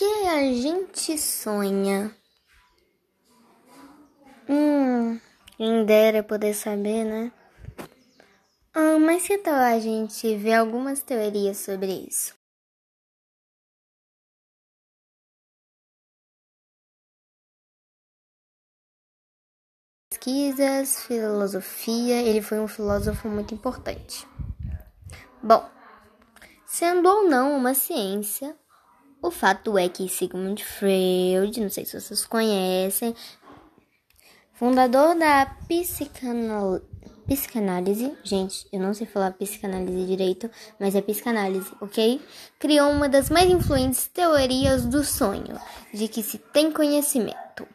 que a gente sonha? Hum, quem dera poder saber, né? Ah, mas que tal a gente ver algumas teorias sobre isso? Pesquisas, filosofia, ele foi um filósofo muito importante. Bom, sendo ou não uma ciência, o fato é que Sigmund Freud, não sei se vocês conhecem, fundador da psicanal... psicanálise, gente, eu não sei falar psicanálise direito, mas é psicanálise, ok? Criou uma das mais influentes teorias do sonho, de que se tem conhecimento.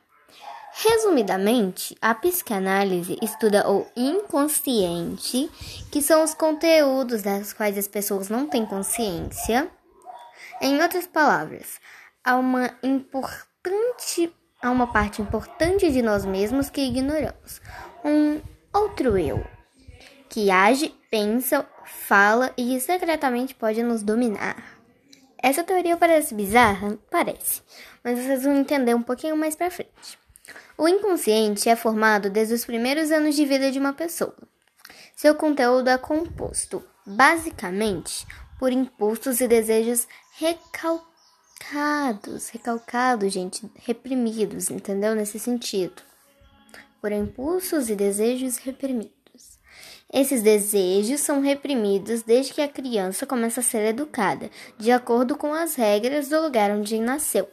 Resumidamente, a psicanálise estuda o inconsciente, que são os conteúdos das quais as pessoas não têm consciência em outras palavras, há uma importante há uma parte importante de nós mesmos que ignoramos. Um outro eu que age, pensa, fala e secretamente pode nos dominar. Essa teoria parece bizarra? Parece, mas vocês vão entender um pouquinho mais para frente. O inconsciente é formado desde os primeiros anos de vida de uma pessoa. Seu conteúdo é composto, basicamente, por impulsos e desejos recalcados, recalcados, gente, reprimidos, entendeu? Nesse sentido. Por impulsos e desejos reprimidos. Esses desejos são reprimidos desde que a criança começa a ser educada, de acordo com as regras do lugar onde nasceu.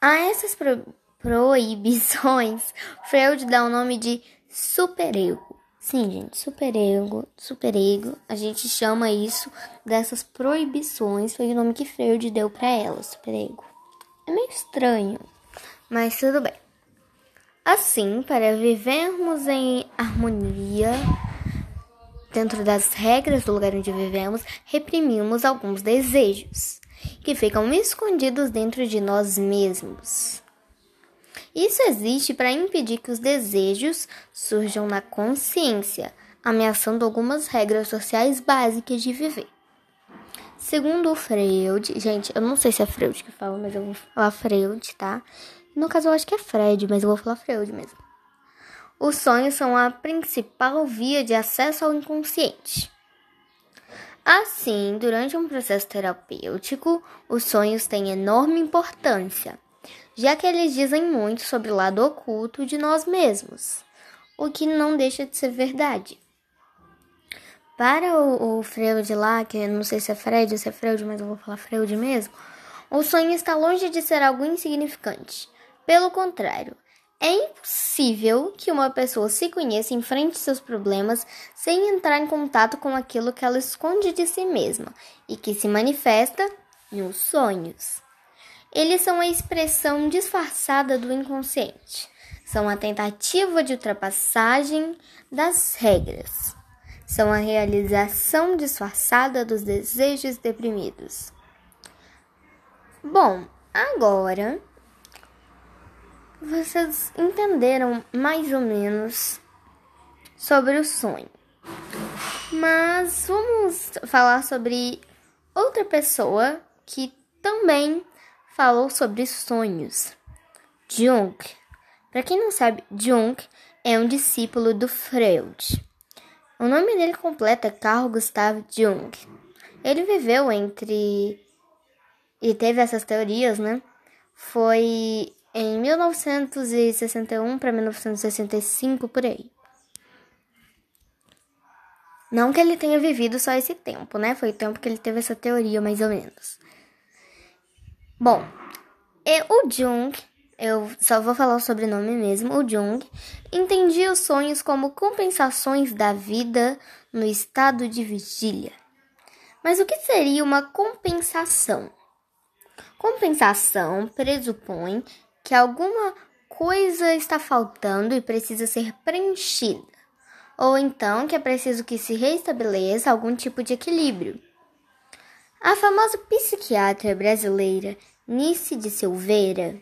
A essas pro proibições, Freud dá o nome de superego Sim, gente, superego, superego, a gente chama isso dessas proibições, foi o nome que Freud deu para ela, superego. É meio estranho, mas tudo bem. Assim, para vivermos em harmonia dentro das regras do lugar onde vivemos, reprimimos alguns desejos que ficam escondidos dentro de nós mesmos. Isso existe para impedir que os desejos surjam na consciência, ameaçando algumas regras sociais básicas de viver. Segundo Freud, gente, eu não sei se é Freud que fala, mas eu vou falar Freud, tá? No caso, eu acho que é Fred, mas eu vou falar Freud mesmo. Os sonhos são a principal via de acesso ao inconsciente. Assim, durante um processo terapêutico, os sonhos têm enorme importância já que eles dizem muito sobre o lado oculto de nós mesmos, o que não deixa de ser verdade. Para o, o Freud lá, que não sei se é Fred ou se é Freud, mas eu vou falar Freud mesmo, o sonho está longe de ser algo insignificante. Pelo contrário, é impossível que uma pessoa se conheça em frente aos seus problemas sem entrar em contato com aquilo que ela esconde de si mesma e que se manifesta nos sonhos. Eles são a expressão disfarçada do inconsciente. São a tentativa de ultrapassagem das regras. São a realização disfarçada dos desejos deprimidos. Bom, agora vocês entenderam mais ou menos sobre o sonho. Mas vamos falar sobre outra pessoa que também falou sobre sonhos. Jung. Para quem não sabe, Jung é um discípulo do Freud. O nome dele completo é Carl Gustav Jung. Ele viveu entre e teve essas teorias, né? Foi em 1961 para 1965 por aí. Não que ele tenha vivido só esse tempo, né? Foi o tempo que ele teve essa teoria, mais ou menos. Bom, e o Jung, eu só vou falar o sobrenome mesmo, o Jung, entendia os sonhos como compensações da vida no estado de vigília. Mas o que seria uma compensação? Compensação pressupõe que alguma coisa está faltando e precisa ser preenchida, ou então que é preciso que se restabeleça algum tipo de equilíbrio. A famosa psiquiatra brasileira Nice de Silveira,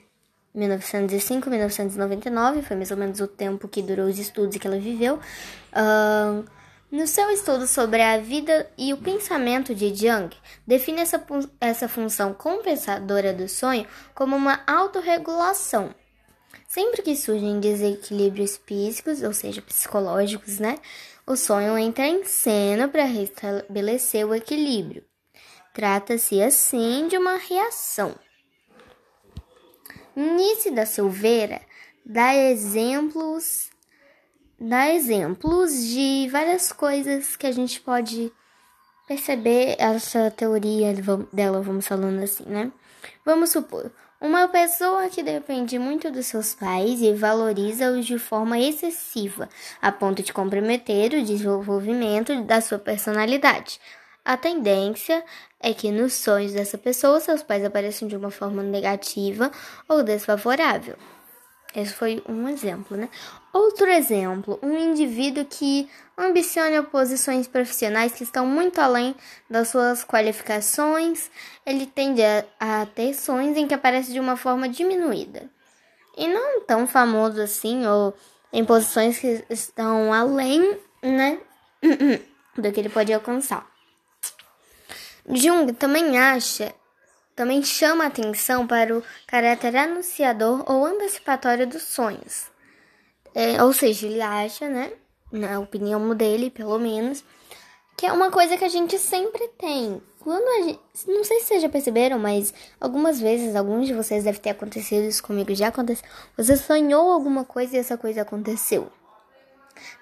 1905-1999, foi mais ou menos o tempo que durou os estudos que ela viveu, uh, No seu estudo sobre a vida e o pensamento de Jung, define essa, essa função compensadora do sonho como uma autorregulação. Sempre que surgem desequilíbrios físicos, ou seja, psicológicos, né? O sonho entra em cena para restabelecer o equilíbrio. Trata-se assim de uma reação. Nice da Silveira dá exemplos dá exemplos de várias coisas que a gente pode perceber essa teoria dela, vamos falando assim, né? Vamos supor, uma pessoa que depende muito dos seus pais e valoriza-os de forma excessiva, a ponto de comprometer o desenvolvimento da sua personalidade. A tendência é que nos sonhos dessa pessoa seus pais apareçam de uma forma negativa ou desfavorável. Esse foi um exemplo, né? Outro exemplo, um indivíduo que ambiciona posições profissionais que estão muito além das suas qualificações, ele tende a, a ter sonhos em que aparece de uma forma diminuída. E não tão famoso assim, ou em posições que estão além, né, do que ele pode alcançar. Jung também acha também chama atenção para o caráter anunciador ou antecipatório dos sonhos. É, ou seja, ele acha, né, na opinião dele, pelo menos, que é uma coisa que a gente sempre tem. Quando gente, não sei se vocês já perceberam, mas algumas vezes, alguns de vocês deve ter acontecido isso comigo, já aconteceu. Você sonhou alguma coisa e essa coisa aconteceu.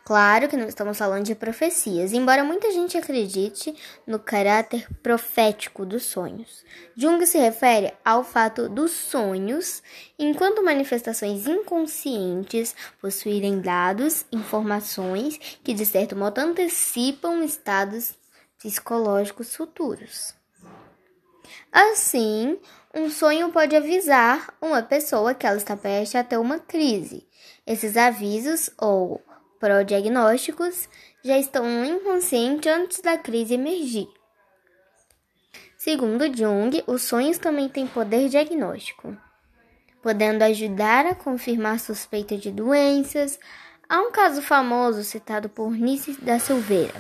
Claro que não estamos falando de profecias, embora muita gente acredite no caráter profético dos sonhos. Jung se refere ao fato dos sonhos, enquanto manifestações inconscientes, possuírem dados, informações que de certo modo antecipam estados psicológicos futuros. Assim, um sonho pode avisar uma pessoa que ela está prestes a ter uma crise. Esses avisos ou pró-diagnósticos já estão no inconsciente antes da crise emergir. Segundo Jung, os sonhos também têm poder diagnóstico, podendo ajudar a confirmar suspeita de doenças, Há um caso famoso citado por Nice da Silveira,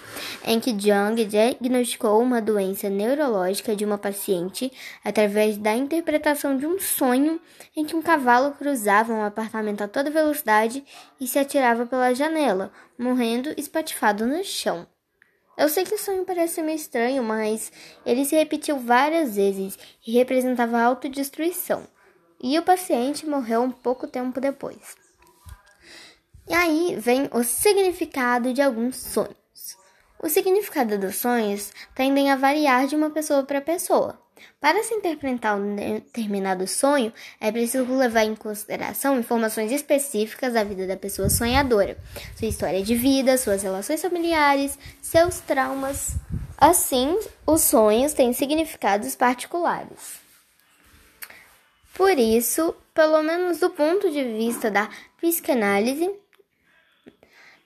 em que Jung diagnosticou uma doença neurológica de uma paciente através da interpretação de um sonho em que um cavalo cruzava um apartamento a toda velocidade e se atirava pela janela, morrendo espatifado no chão. Eu sei que o sonho parece meio estranho, mas ele se repetiu várias vezes e representava autodestruição. E o paciente morreu um pouco tempo depois. E aí vem o significado de alguns sonhos. O significado dos sonhos tendem a variar de uma pessoa para pessoa. Para se interpretar um determinado sonho, é preciso levar em consideração informações específicas da vida da pessoa sonhadora, sua história de vida, suas relações familiares, seus traumas. Assim, os sonhos têm significados particulares. Por isso, pelo menos do ponto de vista da psicanálise,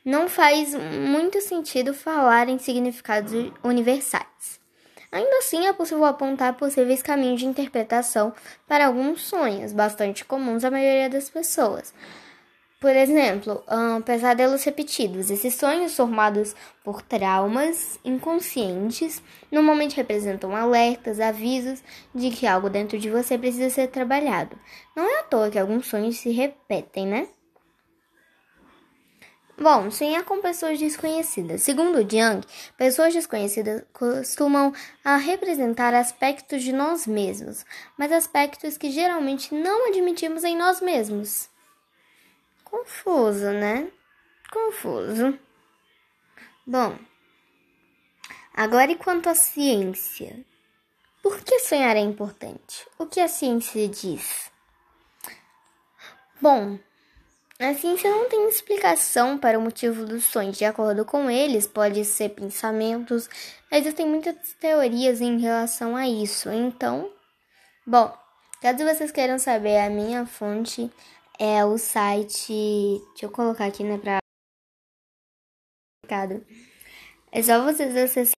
não faz muito sentido falar em significados universais. Ainda assim, é possível apontar possíveis caminhos de interpretação para alguns sonhos, bastante comuns à maioria das pessoas. Por exemplo, um, pesadelos repetidos. Esses sonhos formados por traumas inconscientes normalmente representam alertas, avisos de que algo dentro de você precisa ser trabalhado. Não é à toa que alguns sonhos se repetem, né? Bom, sonhar com pessoas desconhecidas. Segundo Jung, pessoas desconhecidas costumam a representar aspectos de nós mesmos, mas aspectos que geralmente não admitimos em nós mesmos. Confuso, né? Confuso. Bom, agora e quanto à ciência? Por que sonhar é importante? O que a ciência diz? Bom, a ciência não tem explicação para o motivo dos sonhos. De acordo com eles, pode ser pensamentos. Existem muitas teorias em relação a isso. Então, bom, caso vocês queiram saber, a minha fonte é o site. Deixa eu colocar aqui, né, pra. É só vocês acessarem.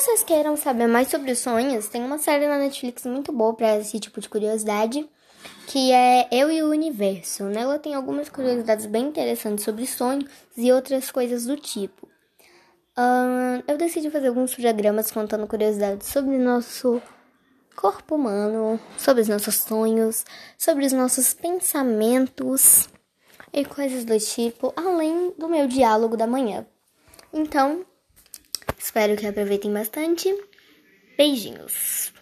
Vocês queiram saber mais sobre sonhos, tem uma série na Netflix muito boa para esse tipo de curiosidade, que é Eu e o Universo. Nela tem algumas curiosidades bem interessantes sobre sonhos e outras coisas do tipo. Uh, eu decidi fazer alguns diagramas contando curiosidades sobre nosso corpo humano, sobre os nossos sonhos, sobre os nossos pensamentos e coisas do tipo, além do meu diálogo da manhã. Então, espero que aproveitem bastante. Beijinhos.